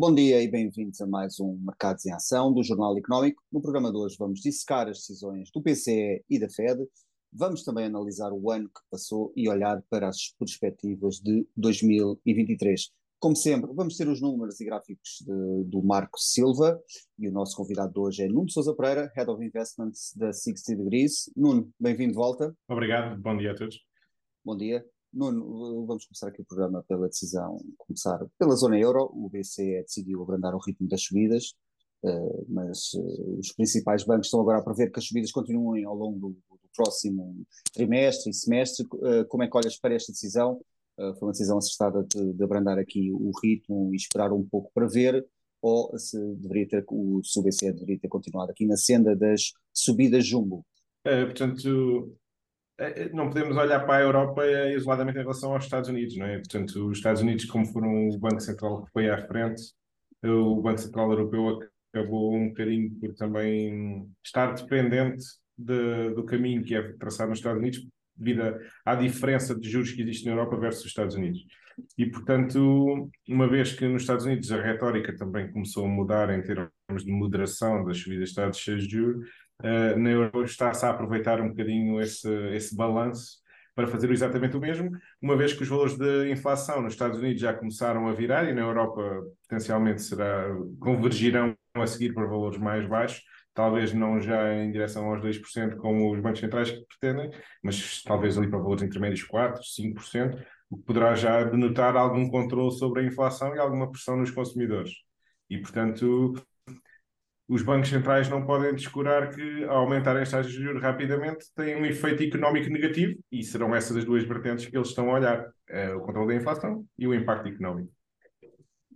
Bom dia e bem-vindos a mais um Mercados em Ação do Jornal Económico. No programa de hoje vamos dissecar as decisões do PCE e da Fed. Vamos também analisar o ano que passou e olhar para as perspectivas de 2023. Como sempre, vamos ter os números e gráficos de, do Marco Silva e o nosso convidado de hoje é Nuno Sousa Pereira, Head of Investments da 60 Degrees. Nuno, bem-vindo de volta. Obrigado, bom dia a todos. Bom dia. Nuno, vamos começar aqui o programa pela decisão, começar pela zona euro. O BCE decidiu abrandar o ritmo das subidas, uh, mas uh, os principais bancos estão agora a prever que as subidas continuem ao longo do, do próximo trimestre e semestre. Como é que olhas para esta decisão? foi uma decisão acertada de, de, abrandar aqui o ritmo e esperar um pouco para ver, ou se deveria ter, o, se o BCE deveria ter continuado aqui na senda das subidas jumbo? portanto, não podemos olhar para a Europa isoladamente em relação aos Estados Unidos, não é? Portanto, os Estados Unidos, como foram o Banco Central que foi à frente, o Banco Central Europeu acabou um bocadinho por também estar dependente de, do caminho que é traçado nos Estados Unidos, devido à diferença de juros que existe na Europa versus os Estados Unidos. E, portanto, uma vez que nos Estados Unidos a retórica também começou a mudar em termos de moderação das subidas de taxas de juros, uh, na Euro está-se a aproveitar um bocadinho esse, esse balanço para fazer exatamente o mesmo, uma vez que os valores de inflação nos Estados Unidos já começaram a virar e na Europa potencialmente será, convergirão a seguir para valores mais baixos, talvez não já em direção aos 2% como os bancos centrais pretendem, mas talvez ali para valores intermédios 4%, 5%, o que poderá já denotar algum controle sobre a inflação e alguma pressão nos consumidores. E, portanto, os bancos centrais não podem descurar que, ao aumentarem as taxas de juros rapidamente, tem um efeito económico negativo e serão essas as duas vertentes que eles estão a olhar: é o controle da inflação e o impacto económico.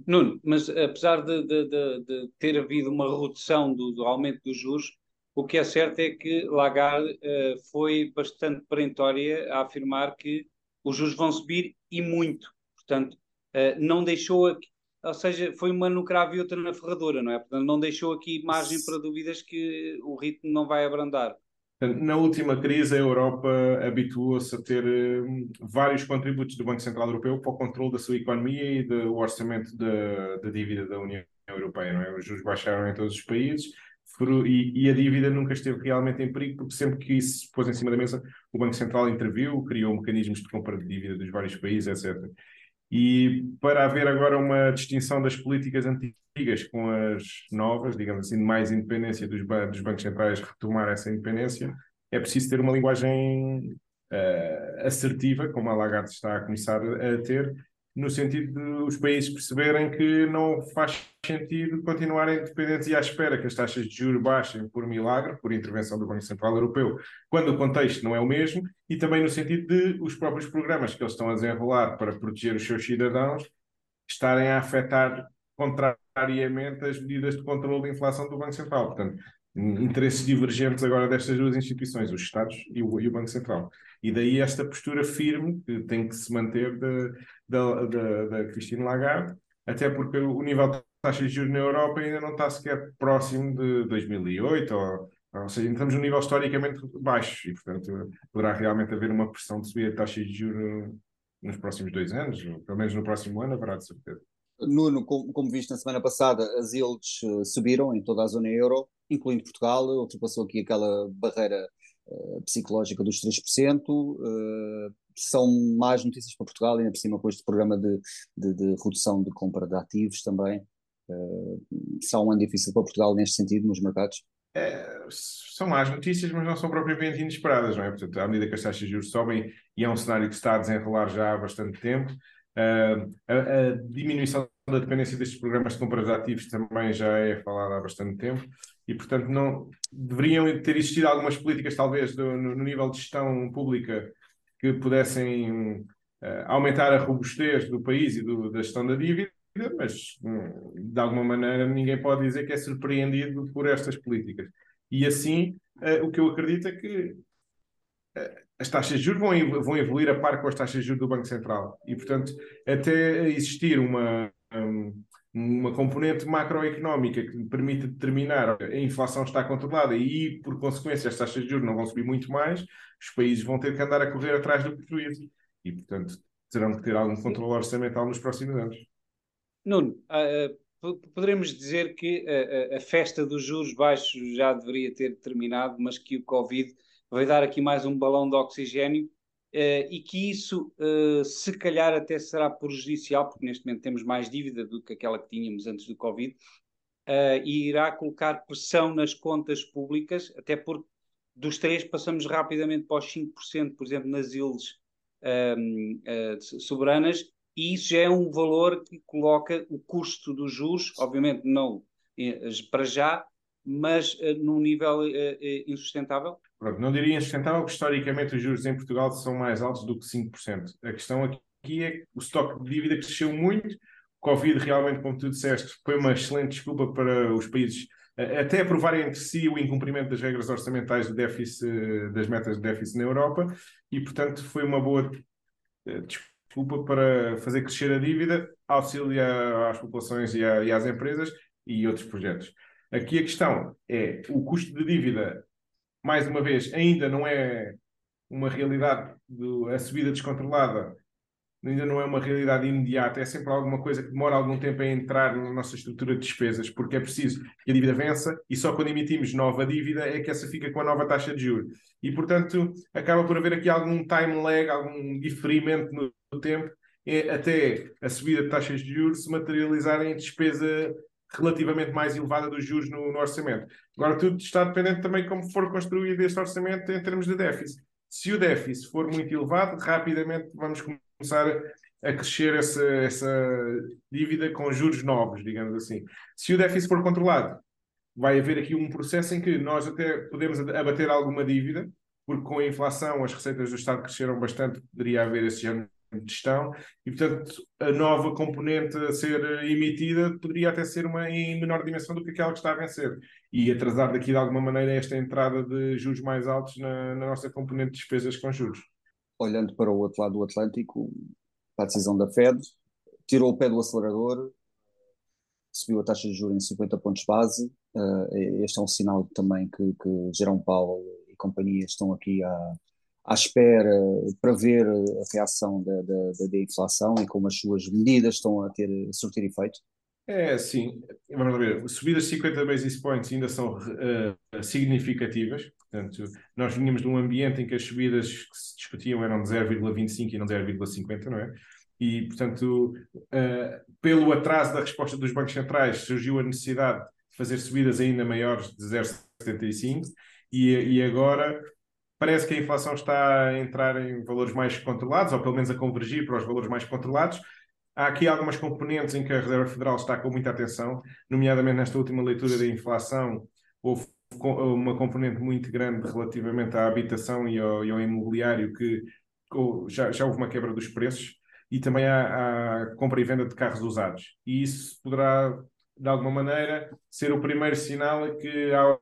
Nuno, mas apesar de, de, de, de ter havido uma redução do, do, aumento dos juros, o que é certo é que Lagarde uh, foi bastante perentória a afirmar que os juros vão subir e muito. Portanto, uh, não deixou ou seja, foi uma no cravo e outra na ferradura, não é? Portanto, não deixou aqui margem para dúvidas que o ritmo não vai abrandar. Na última crise, a Europa habituou-se a ter um, vários contributos do Banco Central Europeu para o controle da sua economia e do orçamento da, da dívida da União Europeia. Não é? Os juros baixaram em todos os países e, a dívida nunca esteve realmente em perigo, porque sempre que isso pôs em cima da mesa, o Banco Central interviu, criou mecanismos de compra de dívida dos vários países, etc. E para haver agora uma distinção das políticas antigas com as novas, digamos assim, de mais independência dos, ban dos bancos centrais retomar essa independência, é preciso ter uma linguagem uh, assertiva, como a Lagarde está a começar a ter, no sentido de os países perceberem que não faz sentido continuarem dependentes e à espera que as taxas de juros baixem por milagre, por intervenção do Banco Central Europeu, quando o contexto não é o mesmo, e também no sentido de os próprios programas que eles estão a desenrolar para proteger os seus cidadãos estarem a afetar contrariamente as medidas de controle da inflação do Banco Central. Portanto, interesses divergentes agora destas duas instituições, os Estados e o, e o Banco Central. E daí esta postura firme que tem que se manter da, da, da Cristina Lagarde, até porque o nível de taxas de juros na Europa ainda não está sequer próximo de 2008, ou, ou seja, estamos num nível historicamente baixo e, portanto, poderá realmente haver uma pressão de subir a taxas de juros nos próximos dois anos, pelo menos no próximo ano, haverá de certeza. Nuno, como, como viste na semana passada, as yields uh, subiram em toda a zona euro, incluindo Portugal, ultrapassou aqui aquela barreira psicológica dos 3%. Uh, são mais notícias para Portugal, ainda por cima com este programa de, de, de redução de compra de ativos também. Uh, são um ano difícil para Portugal neste sentido, nos mercados? É, são más notícias, mas não são propriamente inesperadas, não é? Portanto, à medida que as taxas de juros sobem, e é um cenário que está a desenrolar já há bastante tempo, Uh, a, a, diminuição da dependência destes programas de compra de ativos também já é falada há bastante tempo e, portanto, não deveriam ter existido algumas políticas, talvez, do, no, no, nível de gestão pública que pudessem uh, aumentar a robustez do país e do, da gestão da dívida, mas, hum, de alguma maneira, ninguém pode dizer que é surpreendido por estas políticas. E assim, uh, o que eu acredito é que as taxas de juros vão, vão evoluir a par com as taxas de juros do Banco Central. E, portanto, até existir uma, uma componente macroeconómica que permita determinar a inflação está controlada e, por consequência, as taxas de juros não vão subir muito mais, os países vão ter que andar a correr atrás do prejuízo. E, portanto, terão que ter algum controle orçamental nos próximos anos. Nuno, uh, poderemos dizer que a, a, festa dos juros baixos já deveria ter terminado, mas que o Covid vai dar aqui mais um balão de oxigênio Uh, e que isso, uh, se calhar, até será prejudicial, porque neste momento temos mais dívida do que aquela que tínhamos antes do Covid, uh, e irá colocar pressão nas contas públicas, até porque dos três passamos rapidamente para os 5%, por exemplo, nas ilhas ehm, soberanas, e isso já é um valor que coloca o custo dos juros, obviamente não para já, mas num nível insustentável Pronto, não diria insustentável, porque historicamente os juros em Portugal são mais altos do que 5%. A questão aqui é que o estoque de dívida cresceu muito, Covid realmente, como tu disseste, foi uma excelente desculpa para os países até aprovarem entre si o incumprimento das regras orçamentais do déficit, das metas de déficit na Europa, e portanto foi uma boa eh, desculpa para fazer crescer a dívida, auxiliar às populações e às empresas e outros projetos. Aqui a questão é o custo de dívida mais uma vez, ainda não é uma realidade, do, a subida descontrolada ainda não é uma realidade imediata, é sempre alguma coisa que demora algum tempo a entrar na nossa estrutura de despesas, porque é preciso que a dívida vença e só quando emitimos nova dívida é que essa fica com a nova taxa de juros. E, portanto, acaba por haver aqui algum time lag, algum diferimento no tempo, até a subida de taxas de juros se materializar em despesa relativamente mais elevada dos juros no, no, orçamento. Agora, tudo está dependente também de como for construído este orçamento em termos de déficit. Se o déficit for muito elevado, rapidamente vamos começar a crescer essa, essa dívida com juros novos, digamos assim. Se o déficit for controlado, vai haver aqui um processo em que nós até podemos abater alguma dívida, porque com a inflação as receitas do Estado cresceram bastante, poderia haver esse género de gestão e, portanto, a nova componente a ser emitida poderia até ser uma em menor dimensão do que aquela que está a vencer e atrasar daqui de alguma maneira esta entrada de juros mais altos na, na nossa componente de despesas com juros. Olhando para o outro lado do Atlântico, para a decisão da Fed, tirou o pé do acelerador, subiu a taxa de juros em 50 pontos base. Uh, este é um sinal também que, que Jerome e companhia estão aqui a, à espera para ver a reação da, da, da, inflação e como as suas medidas estão a ter a surtir efeito? É, sim. Vamos ver. Subidas de 50 basis points ainda são uh, significativas. Portanto, nós vínhamos de um ambiente em que as subidas que se discutiam eram de 0,25 e não de 0,50, não é? E, portanto, uh, pelo atraso da resposta dos bancos centrais, surgiu a necessidade de fazer subidas ainda maiores de 0,75 e, e agora Parece que a inflação está a entrar em valores mais controlados, ou pelo menos a convergir para os valores mais controlados. Há aqui algumas componentes em que a Reserva Federal está com muita atenção, nomeadamente nesta última leitura da inflação, houve uma componente muito grande relativamente à habitação e ao, e ao imobiliário, que já, já houve uma quebra dos preços, e também à, à compra e venda de carros usados. E isso poderá, de alguma maneira, ser o primeiro sinal que há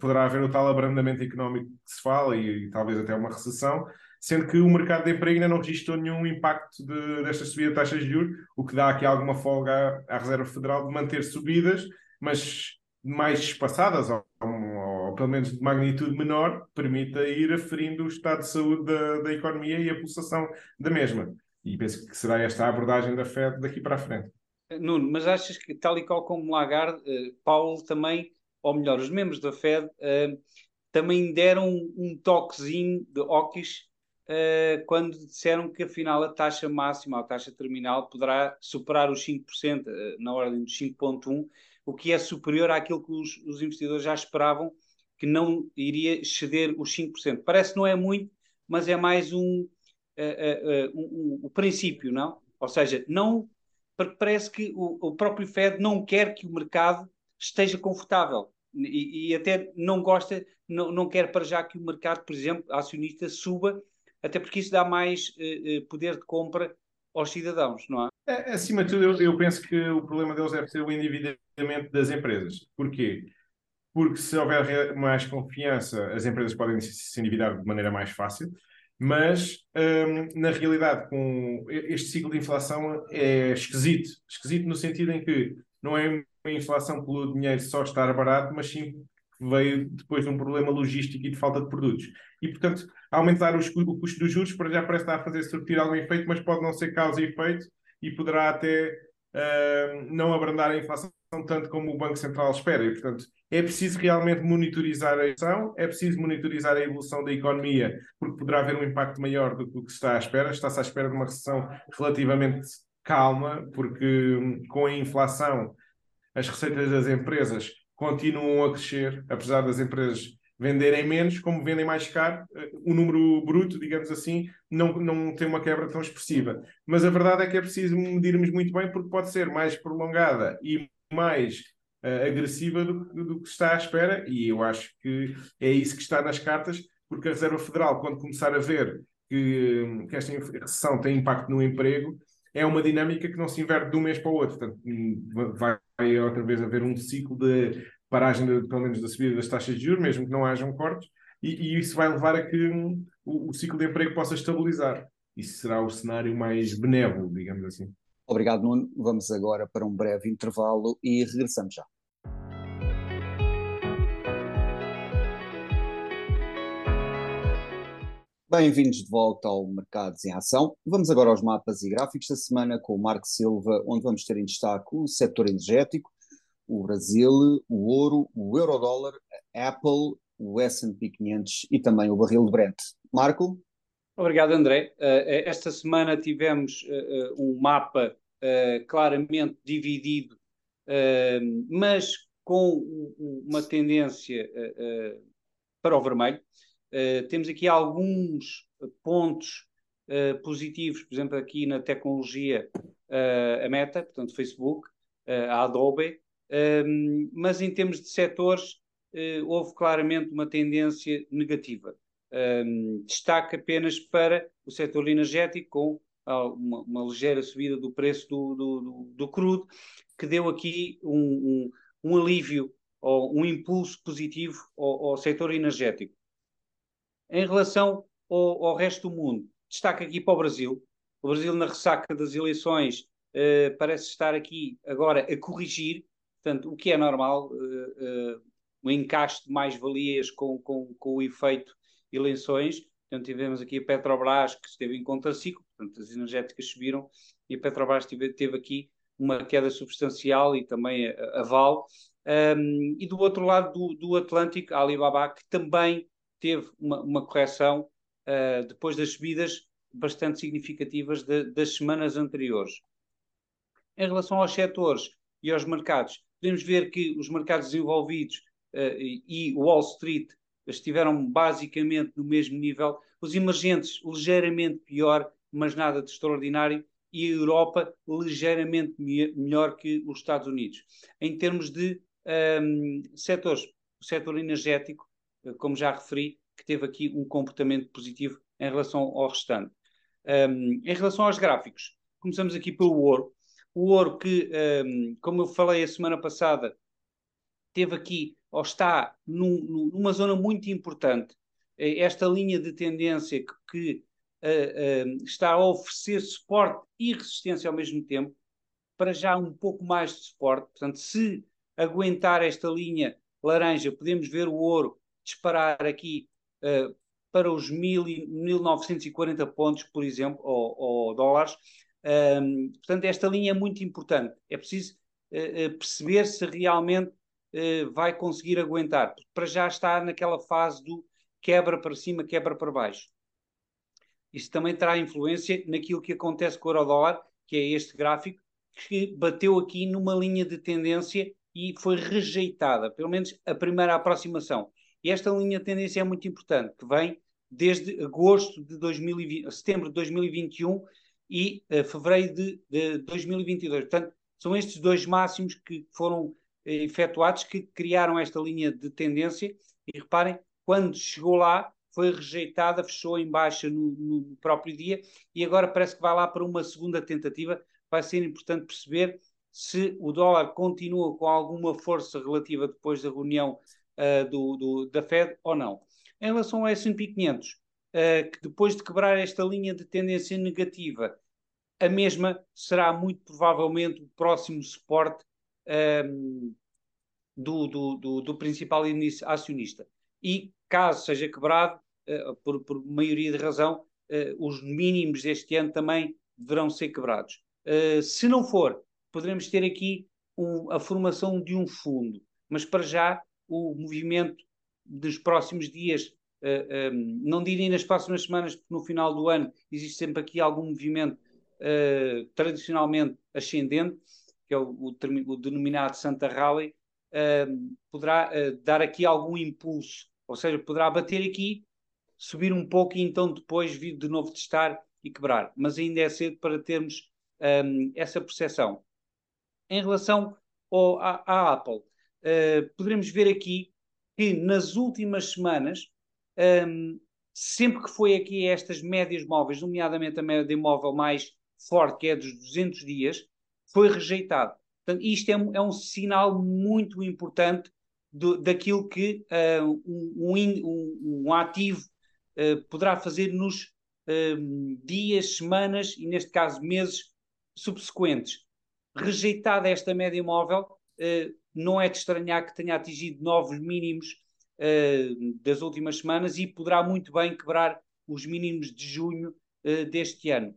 poderá haver o tal abrandamento económico que se fala e, e, talvez até uma recessão, sendo que o mercado de emprego ainda não registrou nenhum impacto de, desta subida de taxas de juros, o que dá aqui alguma folga à, à Reserva Federal de manter subidas, mas mais espaçadas, ou, ou, pelo menos de magnitude menor, permita ir aferindo o estado de saúde da, da economia e a pulsação da mesma. E penso que será esta a abordagem da Fed daqui para a frente. Nuno, mas achas que, tal e qual como Lagarde, eh, Paulo também ou melhor, os membros da Fed uh, também deram um, toquezinho de óquis uh, quando disseram que afinal a taxa máxima, a taxa terminal, poderá superar os 5%, uh, eh, na ordem dos 5,1%, o que é superior àquilo que os, os, investidores já esperavam, que não iria exceder os 5%. Parece que não é muito, mas é mais um, um, um, um princípio, não? Ou seja, não parece que o, o próprio Fed não quer que o mercado esteja confortável e, e até não gosta, não, não quer para já que o mercado, por exemplo, acionista suba, até porque isso dá mais uh, poder de compra aos cidadãos, não é? é acima de tudo, eu, eu, penso que o problema deles deve ser o endividamento das empresas. Porquê? Porque se houver mais confiança, as empresas podem se endividar de maneira mais fácil, mas hum, na realidade, com este ciclo de inflação é esquisito. Esquisito no sentido em que não é a inflação pelo dinheiro só estar barato, mas sim veio depois de um problema logístico e de falta de produtos. E, portanto, aumentar os, o custo dos juros para já parece estar a fazer surtir algum efeito, mas pode não ser causa e efeito e poderá até uh, não abrandar a inflação tanto como o Banco Central espera. E, portanto, é preciso realmente monitorizar a inflação, é preciso monitorizar a evolução da economia, porque poderá haver um impacto maior do que o que se está à espera. Está-se à espera de uma recessão relativamente calma, porque hum, com a inflação as receitas das empresas continuam a crescer, apesar das empresas venderem menos, como vendem mais caro, eh, o número bruto, digamos assim, não, não tem uma quebra tão expressiva. Mas a verdade é que é preciso medirmos muito bem, porque pode ser mais prolongada e mais uh, agressiva do, do, que está à espera, e eu acho que é isso que está nas cartas, porque a Reserva Federal, quando começar a ver que, que esta recessão tem impacto no emprego, é uma dinâmica que não se inverte de um mês para o outro. Portanto, hum, vai outra vez haver um ciclo de paragem, de, pelo menos, da subida das taxas de juros, mesmo que não hajam cortes, e, e isso vai levar a que um, o, o, ciclo de emprego possa estabilizar. Isso será o cenário mais benévolo, digamos assim. Obrigado, Nuno. Vamos agora para um breve intervalo e regressamos já. Bem-vindos de volta ao Mercados em Ação. Vamos agora aos mapas e gráficos da semana com o Marco Silva, onde vamos ter em destaque o setor energético, o Brasil, o ouro, o eurodólar, a Apple, o S&P 500 e também o barril de Brent. Marco? Obrigado, André. Uh, esta semana tivemos uh, um mapa claramente dividido, mas com uma tendência para o vermelho. Temos aqui alguns pontos positivos, por exemplo, aqui na tecnologia, a Meta, portanto, Facebook, a Adobe, mas em termos de setores, houve claramente uma tendência negativa um, destaque apenas para o setor energético, com uma, uma ligeira subida do preço do, do, do, do crudo, que deu aqui um, um, um, alívio ou um impulso positivo ao, ao setor energético. Em relação ao, ao, resto do mundo, destaque aqui para o Brasil. O Brasil, na ressaca das eleições, uh, parece estar aqui agora a corrigir, portanto, o que é normal, uh, uh, um encaixe de mais-valias com, com, com o efeito eleições. Portanto, tivemos aqui a Petrobras, que esteve em contraciclo, portanto, as energéticas subiram, e a Petrobras teve, teve aqui uma queda substancial e também a, a Val. Um, e do outro lado do, do, Atlântico, a Alibaba, que também teve uma, uma correção uh, depois das subidas bastante significativas de, das semanas anteriores. Em relação aos setores e aos mercados, podemos ver que os mercados desenvolvidos uh, e Wall Street estiveram basicamente no mesmo nível, os emergentes ligeiramente pior, mas nada de extraordinário, e a Europa ligeiramente me melhor que os Estados Unidos. Em termos de um, setores, o setor energético, como já referi, que teve aqui um comportamento positivo em relação ao restante. Um, em relação aos gráficos, começamos aqui pelo ouro. O ouro que, um, como eu falei a semana passada, teve aqui ou está num, numa zona muito importante, eh, esta linha de tendência que, que uh, uh, está a oferecer suporte e resistência ao mesmo tempo, para já um pouco mais de suporte. Portanto, se aguentar esta linha laranja, podemos ver o ouro disparar aqui uh, para os 1940 pontos, por exemplo, ou, ou dólares. Um, portanto, esta linha é muito importante. É preciso perceber se realmente eh, vai conseguir aguentar, porque para já está naquela fase do quebra para cima, quebra para baixo. Isso também terá influência naquilo que acontece com o euro-dólar, que é este gráfico, que bateu aqui numa linha de tendência e foi rejeitada, pelo menos a primeira aproximação. E esta linha de tendência é muito importante, que vem desde agosto de 2020, setembro de 2021 e uh, fevereiro de, de 2022. Portanto, são estes dois máximos que foram efetuados que criaram esta linha de tendência e reparem, quando chegou lá foi rejeitada, fechou em baixa no, no, próprio dia e agora parece que vai lá para uma segunda tentativa. Vai ser importante perceber se o dólar continua com alguma força relativa depois da reunião uh, do, do, da Fed ou não. Em relação ao S&P 500, uh, que depois de quebrar esta linha de tendência negativa, a mesma será muito provavelmente o próximo suporte um, do, do, do, do, principal acionista. E, caso seja quebrado, uh, por, por, maioria de razão, uh, os mínimos deste ano também deverão ser quebrados. Uh, se não for, poderemos ter aqui um, a formação de um fundo. Mas para já, o movimento dos próximos dias, uh, eh, um, ehm, não direi nas próximas semanas, porque no final do ano existe sempre aqui algum movimento uh, tradicionalmente ascendente, que é o, o, o denominado Santa Rally, uh, poderá uh, dar aqui algum impulso, ou seja, poderá bater aqui, subir um pouco e então depois vir de novo testar e quebrar. Mas ainda é cedo para termos um, ehm, essa percepção. Em relação ao, à, à Apple, uh, poderemos ver aqui que nas últimas semanas, um, ehm, sempre que foi aqui estas médias móveis, nomeadamente a média móvel mais forte, que é dos 200 dias, foi rejeitado. Portanto, isto é um, é um sinal muito importante do, daquilo que uh, um, um, um, ativo uh, poderá fazer nos uh, dias, semanas e, neste caso, meses subsequentes. Rejeitada esta média móvel, não é de estranhar que tenha atingido novos mínimos das últimas semanas e poderá muito bem quebrar os mínimos de junho deste ano.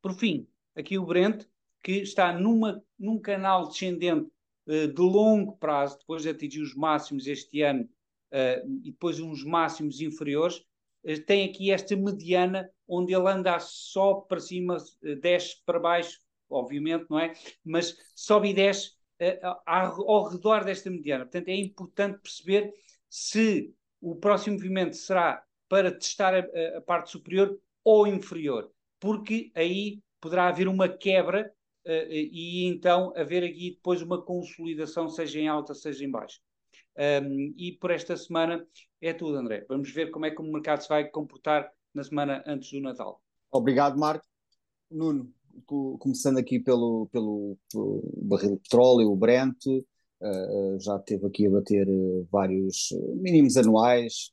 Por fim, aqui o Brent, que está numa, num canal descendente uh, de longo prazo, depois de atingir os máximos este ano uh, e depois uns máximos inferiores, uh, tem aqui esta mediana onde ele anda só para cima, desce para baixo, obviamente, não é? Mas sobe e desce ao redor desta mediana. Portanto, é importante perceber se o próximo movimento será para testar a, a parte superior ou inferior, porque aí poderá haver uma quebra uh, e então haver aqui depois uma consolidação, seja em alta, seja em baixa. Um, e por esta semana é tudo, André. Vamos ver como é que o mercado se vai comportar na semana antes do Natal. Obrigado, Marco. Nuno, começando aqui pelo, pelo, pelo barril de petróleo, o Brent, uh, já teve aqui a bater uh, vários mínimos anuais,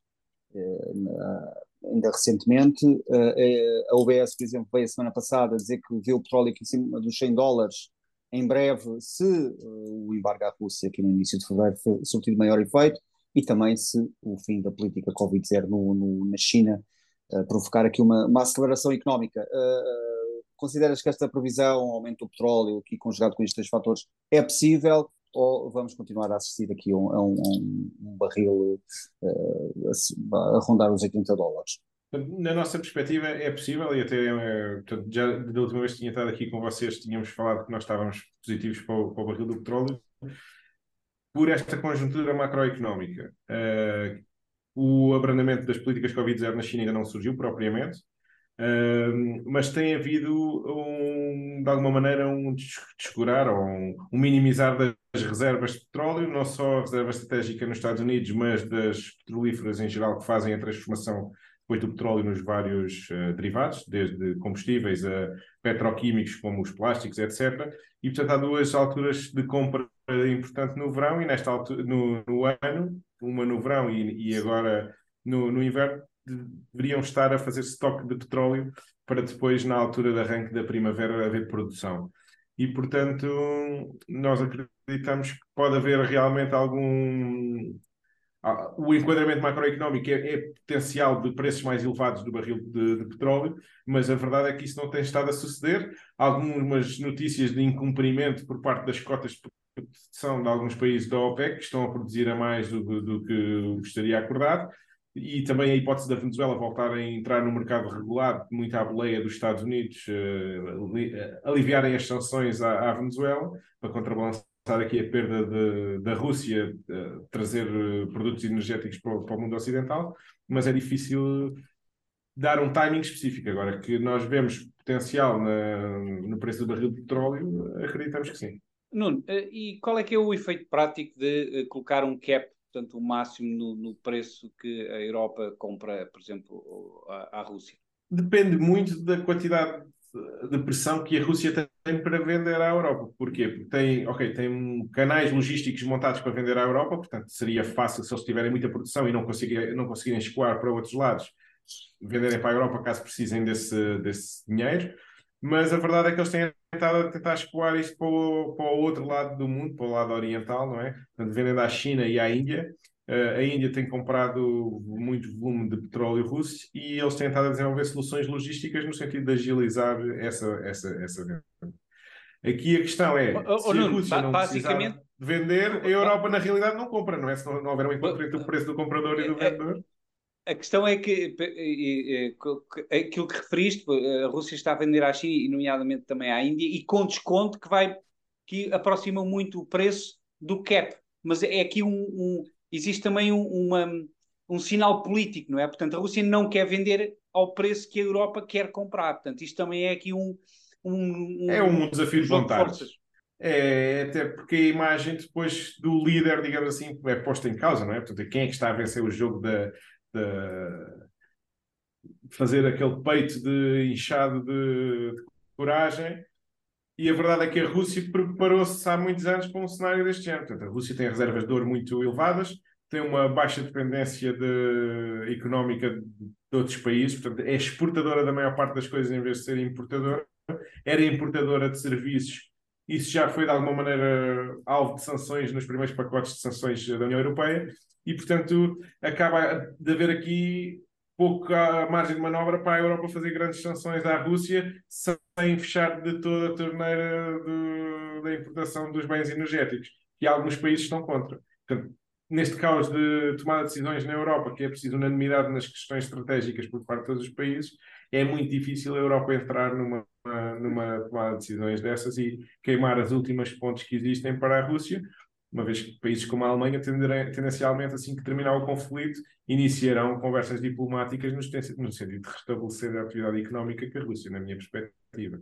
uh, ainda recentemente. Uh, a UBS, por exemplo, veio a semana passada dizer que vê o petróleo aqui em cima dos 100 dólares em breve, se uh, o embargo à Rússia aqui no início de fevereiro surtir maior efeito e também se o fim da política Covid-0 no, no, na China uh, provocar aqui uma, uma aceleração económica. Consideras que esta previsão, aumento do petróleo, aqui conjugado com estes três fatores, é possível? ou vamos continuar a assistir aqui a um, um, um barril uh, a, a, rondar os 80 dólares? Na nossa perspectiva é possível e até é, portanto, já da última vez que tinha estado aqui com vocês tínhamos falado que nós estávamos positivos para o, para o barril do petróleo por esta conjuntura macroeconómica. Uh, o abrandamento das políticas Covid-0 na China ainda não surgiu propriamente, Mas tem havido, um, de alguma maneira, um descurar ou um, um, minimizar das reservas de petróleo, não só a reserva estratégica nos Estados Unidos, mas das petrolíferas em geral que fazem a transformação depois do petróleo nos vários uh, derivados, desde combustíveis a petroquímicos como os plásticos, etc. E, portanto, há duas alturas de compra importante no verão e nesta altura, no, no ano, uma no verão e, e agora no, no inverno, deveriam estar a fazer estoque de petróleo para depois, na altura de arranque da primavera, haver produção. E, portanto, nós acreditamos que pode haver realmente algum. O enquadramento macroeconómico é, é potencial de preços mais elevados do barril de, de, petróleo, mas a verdade é que isso não tem estado a suceder. Algumas notícias de incumprimento por parte das cotas de produção de alguns países da OPEC que estão a produzir a mais do, do, do que gostaria acordado e também a hipótese da Venezuela voltar a entrar no mercado regulado, muito à boleia dos Estados Unidos, uh, aliviarem as sanções à, à, Venezuela, para contrabalançar aqui a perda de, da Rússia, uh, trazer produtos energéticos para para o, mundo ocidental, mas é difícil dar um timing específico. Agora, que nós vemos potencial na, no preço do barril de petróleo, acreditamos que sim. Nuno, e qual é que é o efeito prático de colocar um cap portanto, o máximo no, no, preço que a Europa compra, por exemplo, à, à Rússia? Depende muito da quantidade de pressão que a Rússia tem para vender à Europa. Porquê? Porque tem, ok, tem canais logísticos montados para vender à Europa, portanto seria fácil se eles tiverem muita produção e não conseguirem, não conseguirem escoar para outros lados, venderem para a Europa caso precisem desse, desse dinheiro. Mas a verdade é que eles têm estado a tentar escoar isto para o, para o outro lado do mundo, para o lado oriental, não é? Portanto, vendendo à China e à Índia. Uh, a Índia tem comprado muito volume de petróleo russo e eles têm estado a desenvolver soluções logísticas no sentido de agilizar essa, essa, essa venda. Aqui a questão é, Oh, oh, se a Nuno, Rússia não basicamente- vender, a Europa na realidade não compra, não é? Se não, não houver um encontro entre o preço do comprador e do É- vendedor. A questão é que aquilo que referiste, a Rússia está a vender à China e nomeadamente também à Índia e com desconto que vai que aproxima muito o preço do cap. Mas é aqui um, um- existe também um, uma- um sinal político, não é? Portanto, a Rússia não quer vender ao preço que a Europa quer comprar. Portanto, isto também é aqui um, um, É um desafio de jogo de vontades. forças. É, até porque a imagem depois do líder, digamos assim, é posta em causa, não é? Portanto, quem é que está a vencer o jogo da, da- fazer aquele peito de inchado de, de coragem. E a verdade é que a Rússia preparou-se há muitos anos para um cenário deste género. Portanto, a Rússia tem reservas de ouro muito elevadas, tem uma baixa dependência de- económica de, de outros países, portanto, é exportadora da maior parte das coisas em vez de ser importadora. Era importadora de serviços isso já foi de alguma maneira alvo de sanções nos primeiros pacotes de sanções da União Europeia e, portanto, acaba de haver aqui pouca margem de manobra para a Europa fazer grandes sanções à Rússia sem fechar de toda a torneira da importação dos bens energéticos, que alguns países estão contra. Portanto, neste caos de tomada de decisões na Europa, que é preciso unanimidade nas questões estratégicas por parte de todos os países, é muito difícil a Europa entrar numa, numa tomada de decisões dessas e queimar as últimas pontes que existem para a Rússia, uma vez que países como a Alemanha tenderem, tendencialmente, assim que terminar o conflito, iniciarão conversas diplomáticas no, no sentido de restabelecer a atividade económica com a Rússia, na minha perspectiva.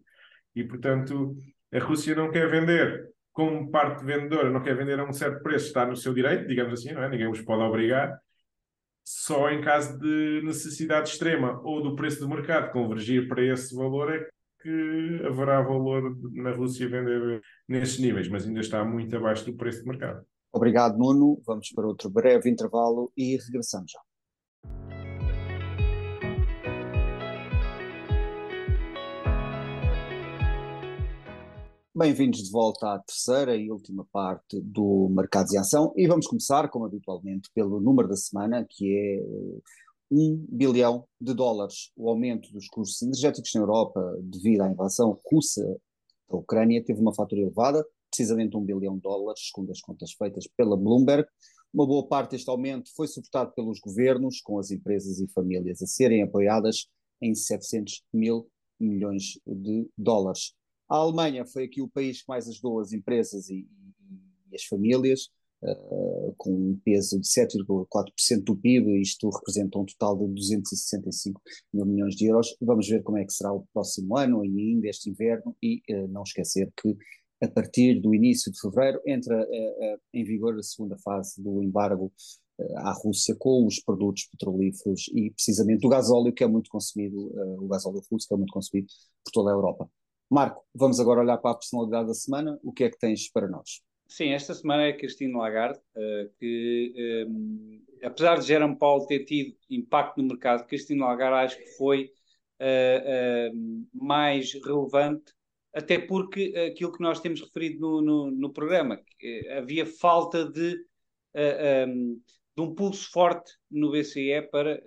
E, portanto, a Rússia não quer vender como parte vendedora, não quer vender a um certo preço, está no seu direito, digamos assim, não é? Ninguém os pode obrigar, só em caso de necessidade extrema ou do preço do mercado convergir para esse valor é que haverá valor na Rússia vender nesses níveis, mas ainda está muito abaixo do preço do mercado. Obrigado, Nuno. Vamos para outro breve intervalo e regressamos já. Bem-vindos de volta à terceira e última parte do Mercados em Ação e vamos começar, como habitualmente, pelo número da semana, que é 1 bilhão de dólares. O aumento dos custos energéticos na Europa devido à invasão russa da Ucrânia teve uma fatura elevada, precisamente 1 bilhão de dólares, segundo as contas feitas pela Bloomberg. Uma boa parte deste aumento foi suportado pelos governos, com as empresas e famílias a serem apoiadas em 700 mil milhões de dólares. A Alemanha foi aqui o país que mais ajudou as empresas e, e- as famílias, com um peso de 7,4% do PIB, isto representa um total de 265 mil milhões de euros. Vamos ver como é que será o próximo ano e ainda este inverno, e uh, não esquecer que a partir do início de fevereiro entra uh, uh, em vigor a segunda fase do embargo à Rússia com os produtos petrolíferos e precisamente o gasóleo que é muito consumido, o gasóleo russo que é muito consumido por toda a Europa. Marco, vamos agora olhar para a personalidade da semana. O que é que tens para nós? Sim, esta semana é Christine Lagarde, uh, que um, apesar de Jerome Powell ter tido impacto no mercado, Christine Lagarde acho que foi uh, mais relevante, até porque aquilo que nós temos referido no, no, no programa, havia falta de, um, de, um, pulso forte no BCE para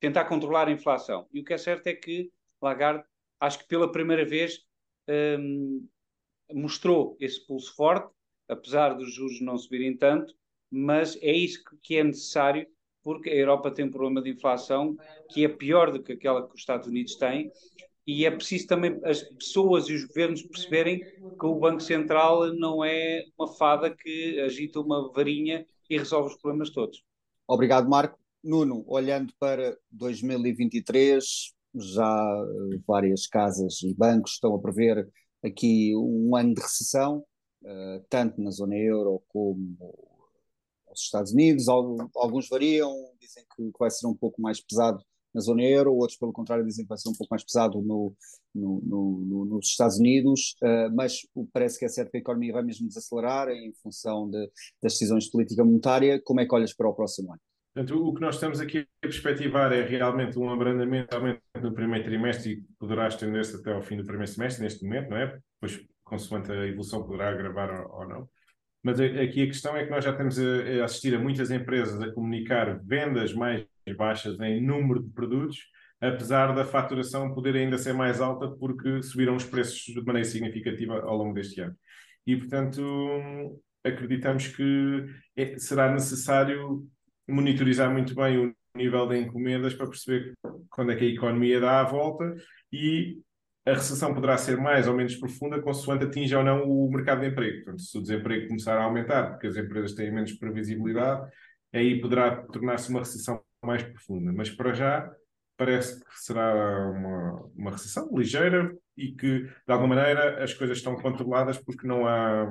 tentar controlar a inflação. E o que é certo é que Lagarde, acho que pela primeira vez, mostrou esse pulso forte, apesar dos juros não subirem tanto, mas é isso que é necessário, porque a Europa tem um problema de inflação que é pior do que aquela que os Estados Unidos têm, e é preciso também as pessoas e os governos perceberem que o Banco Central não é uma fada que agita uma varinha e resolve os problemas todos. Obrigado, Marco. Nuno, olhando para 2023, já várias casas e bancos estão a prever aqui um ano de recessão, uh, tanto na zona euro como nos Estados Unidos. Alguns variam, dizem que, vai ser um pouco mais pesado na zona euro, outros, pelo contrário, dizem que vai ser um pouco mais pesado no, no, no, nos Estados Unidos, uh, mas parece que é certo que a economia vai mesmo desacelerar em função de, das decisões de política monetária. Como é que olhas para o próximo ano? Portanto, o que nós estamos aqui a perspectivar é realmente um abrandamento no primeiro trimestre e poderá estender-se até ao fim do primeiro semestre, neste momento, não é? Depois, consoante a evolução, poderá agravar ou não. Mas aqui a questão é que nós já estamos a assistir a muitas empresas a comunicar vendas mais baixas em número de produtos, apesar da faturação poder ainda ser mais alta porque subiram os preços de maneira significativa ao longo deste ano. E, portanto, acreditamos que é, será necessário monitorizar muito bem o nível de encomendas para perceber quando é que a economia dá a volta e a recessão poderá ser mais ou menos profunda consoante atinja ou não o mercado de emprego. Portanto, se o desemprego começar a aumentar porque as empresas têm menos previsibilidade, aí poderá tornar-se uma recessão mais profunda. Mas para já parece que será uma, uma recessão ligeira e que, de alguma maneira, as coisas estão controladas porque não há.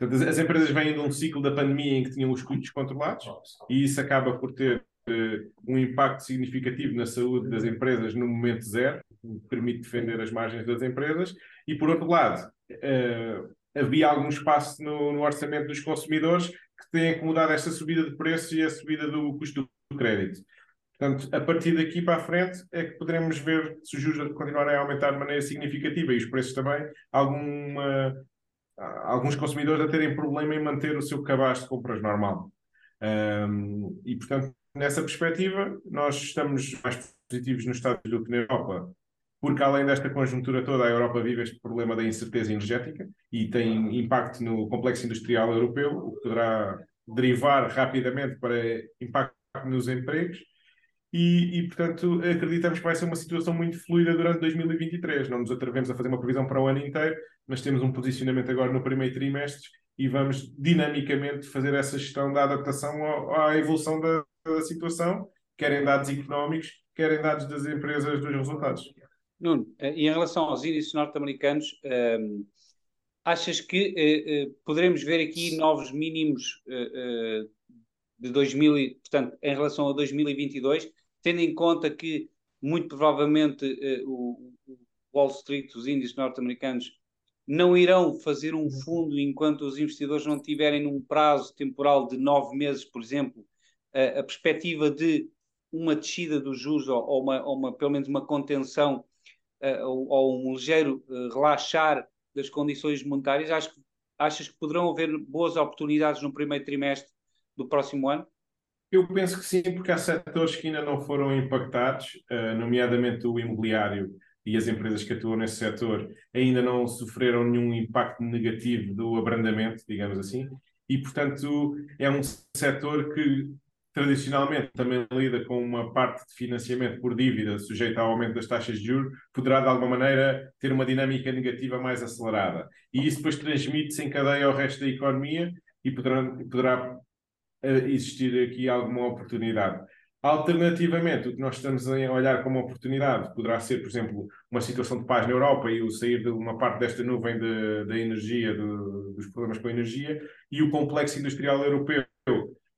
as empresas vêm de um ciclo da pandemia em que tinham os custos controlados e isso acaba por ter uh, um impacto significativo na saúde das empresas no momento zero, permite defender as margens das empresas, e por outro lado, uh, havia algum espaço no, no, orçamento dos consumidores que têm acomodado esta subida de preços e a subida do custo do crédito. Portanto, a partir daqui para a frente é que poderemos ver se os juros continuarem a aumentar de maneira significativa e os preços também, alguma, alguns consumidores a terem problema em manter o seu cabaz de compras normal. Um, e, portanto, nessa perspectiva, nós estamos mais positivos nos Estados do que na Europa, porque além desta conjuntura toda, a Europa vive este problema da incerteza energética e tem impacto no complexo industrial europeu, o que poderá derivar rapidamente para impacto nos empregos e, e, portanto, acreditamos que vai ser uma situação muito fluida durante 2023. Não nos atrevemos a fazer uma previsão para o ano inteiro, mas temos um posicionamento agora no primeiro trimestre e vamos dinamicamente fazer essa gestão da adaptação à evolução da, da situação, quer em dados económicos, quer em dados das empresas dos resultados. Nuno, eh, e em relação aos índices norte-americanos, um, ehm, achas que uh, uh, poderemos ver aqui novos mínimos uh, de 2000, portanto, em relação a 2022, tendo em conta que muito provavelmente o, o, Wall Street, os índices norte-americanos, não irão fazer um fundo enquanto os investidores não tiverem num prazo temporal de nove meses, por exemplo, uh, a perspectiva de uma descida dos juros ou, ou, uma, ou uma, pelo menos uma contenção ou, ou, um ligeiro relaxar das condições monetárias, acho achas que poderão haver boas oportunidades no primeiro trimestre do próximo ano? Eu penso que sim, porque há setores que ainda não foram impactados, uh, nomeadamente o imobiliário e as empresas que atuam nesse setor ainda não sofreram nenhum impacto negativo do abrandamento, digamos assim, e portanto é um setor que tradicionalmente também lida com uma parte de financiamento por dívida sujeita ao aumento das taxas de juros, poderá de alguma maneira ter uma dinâmica negativa mais acelerada. E isso depois transmite-se em cadeia ao resto da economia e poderá, poderá existir aqui alguma oportunidade. Alternativamente, o que nós estamos a olhar como oportunidade poderá ser, por exemplo, uma situação de paz na Europa e o sair de uma parte desta nuvem da energia, de, dos problemas com a energia, e o complexo industrial europeu,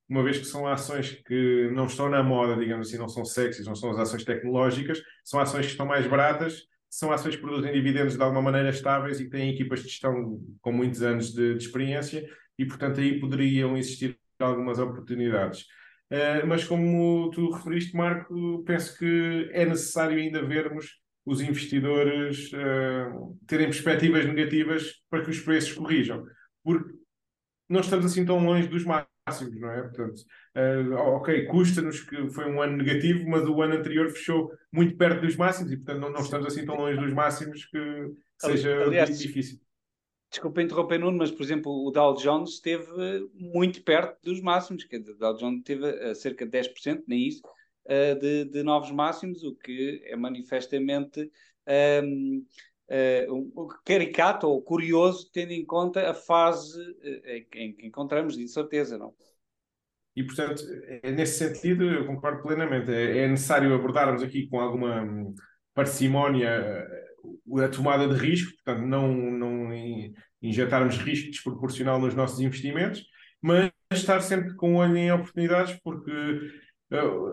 uma vez que são ações que não estão na moda, digamos assim, não são sexys, não são as ações tecnológicas, são ações que estão mais baratas, são ações que produzem dividendos de alguma maneira estáveis e que têm equipas de gestão com muitos anos de, de experiência, e portanto aí poderiam existir algumas oportunidades. Uh, mas como tu referiste, Marco, penso que é necessário ainda vermos os investidores uh, terem perspectivas negativas para que os preços corrijam, porque não estamos assim tão longe dos máximos, não é? Portanto, uh, ok, custa-nos que foi um ano negativo, mas o ano anterior fechou muito perto dos máximos e, portanto, não, não estamos assim tão longe dos máximos que, que seja Aliás, difícil desculpa interromper, Nuno, mas por exemplo, o Dow Jones esteve muito perto dos máximos, dizer, o Dow Jones teve a cerca de 10%, nem isso, eh, de, de novos máximos, o que é manifestamente um, uh, caricato ou curioso, tendo em conta a fase uh, em que encontramos, de certeza, não? E, portanto, é, nesse sentido, eu concordo plenamente. É, é necessário abordarmos aqui com alguma hum, parcimónia a tomada de risco, portanto, não, não injetarmos risco desproporcional nos nossos investimentos, mas estar sempre com olho em oportunidades, porque uh,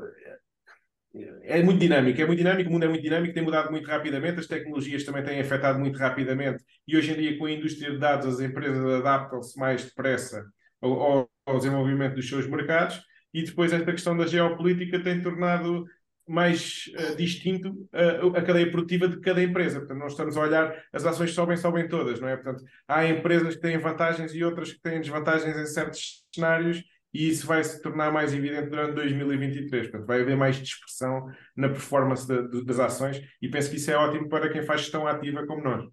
é muito dinâmico, é muito dinâmico, o mundo é muito dinâmico, tem mudado muito rapidamente, as tecnologias também têm afetado muito rapidamente, e hoje em dia, com a indústria de dados, as empresas adaptam-se mais depressa ao, ao desenvolvimento dos seus mercados, e depois esta questão da geopolítica tem tornado mais uh, distinto uh, a cadeia produtiva de cada empresa. Portanto, nós estamos a olhar, as ações sobem, sobem todas, não é? Portanto, há empresas que têm vantagens e outras que têm desvantagens em certos cenários e isso vai se tornar mais evidente durante 2023. Portanto, vai haver mais dispersão na performance de, de, das ações e penso que isso é ótimo para quem faz gestão ativa como nós.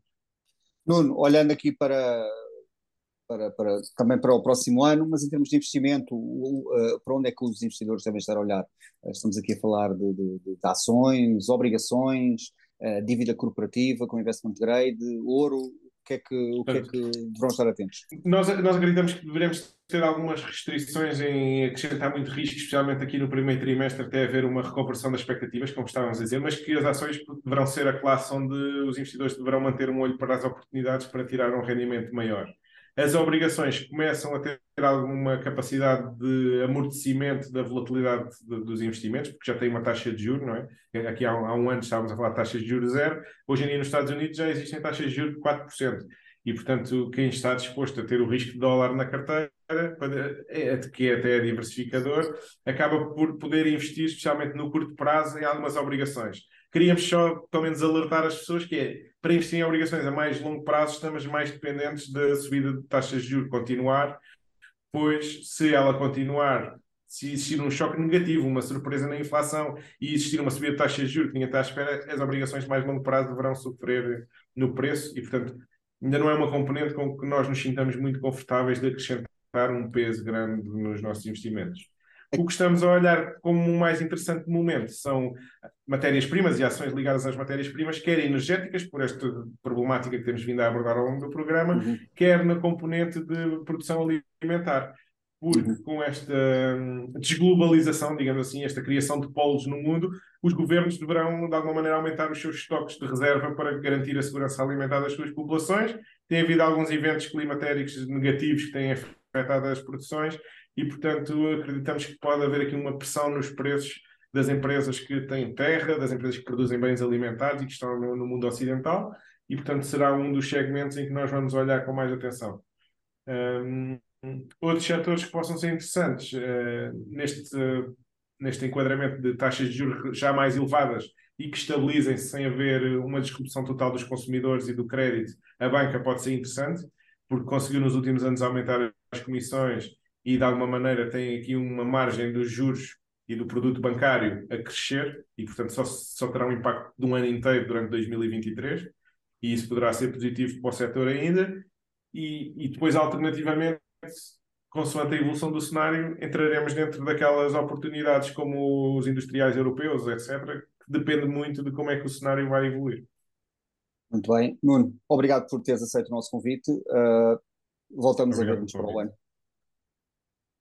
Nuno, olhando aqui para, para, para, também para o próximo ano, mas em termos de investimento, uh, para onde é que os investidores devem estar a olhar? Uh, estamos aqui a falar de, de, ações, obrigações, uh, dívida corporativa com investment grade, ouro, o que é que, o que, é que deverão estar atentos? Nós, nós acreditamos que deveremos ter algumas restrições em acrescentar muito risco, especialmente aqui no primeiro trimestre, até haver uma reconversão das expectativas, como estávamos a dizer, mas que as ações deverão ser a classe onde os investidores deverão manter um olho para as oportunidades para tirar um rendimento maior as obrigações começam a ter alguma capacidade de amortecimento da volatilidade de, dos investimentos, porque já tem uma taxa de juros, não é? Aqui há, há, um ano estávamos a falar de taxas de juros zero, hoje em dia nos Estados Unidos já existem taxas de juros de 4%. E, portanto, quem está disposto a ter o risco de dólar na carteira, é, que é até diversificador, acaba por poder investir, especialmente no curto prazo, em algumas obrigações. Queríamos só, pelo menos, alertar as pessoas que é, para investir em obrigações a mais longo prazo, estamos mais dependentes da subida de taxas de juros continuar, pois se ela continuar, se existir um choque negativo, uma surpresa na inflação e existir uma subida de taxas de juros que ninguém está à espera, as obrigações de mais longo prazo deverão sofrer no preço e, portanto, ainda não é uma componente com que nós nos sintamos muito confortáveis de acrescentar um peso grande nos nossos investimentos. O que estamos a olhar como o mais interessante momento são matérias-primas e ações ligadas às matérias-primas, quer energéticas, por esta problemática que temos vindo a abordar ao longo do programa, uhum. quer na componente de produção alimentar. Porque uhum. com esta hum, desglobalização, digamos assim, esta criação de polos no mundo, os governos deverão, de alguma maneira, aumentar os seus estoques de reserva para garantir a segurança alimentar das suas populações. Tem havido alguns eventos climatéricos negativos que têm afetado as produções e, portanto, acreditamos que pode haver aqui uma pressão nos preços das empresas que têm terra, das empresas que produzem bens alimentares e que estão no, no mundo ocidental, e, portanto, será um dos segmentos em que nós vamos olhar com mais atenção. Um, outros setores que possam ser interessantes uh, neste, neste enquadramento de taxas de juros já mais elevadas e que estabilizem-se sem haver uma disrupção total dos consumidores e do crédito, a banca pode ser interessante, porque conseguiu nos últimos anos aumentar as comissões e de alguma maneira tem aqui uma margem dos juros e do produto bancário a crescer e, portanto, só, só terá um impacto de um ano inteiro durante 2023 e isso poderá ser positivo para o setor ainda e, e depois, alternativamente, consoante a evolução do cenário, entraremos dentro daquelas oportunidades como os industriais europeus, etc., que depende muito de como é que o cenário vai evoluir. Muito bem. Nuno, obrigado por teres aceito o nosso convite. Uh, voltamos obrigado a ver-nos para o ano.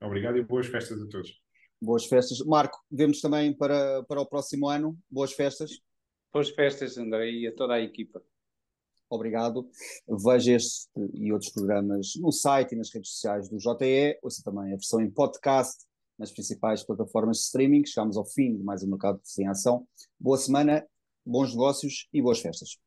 Obrigado e boas festas a todos. Boas festas. Marco, vemos também para, para o próximo ano. Boas festas. Boas festas, André, e a toda a equipa. Obrigado. Veja este e outros programas no site e nas redes sociais do JE. Ouça também a versão em podcast nas principais plataformas de streaming. Chegamos ao fim de mais um Mercado Sem Ação. Boa semana, bons negócios e boas festas.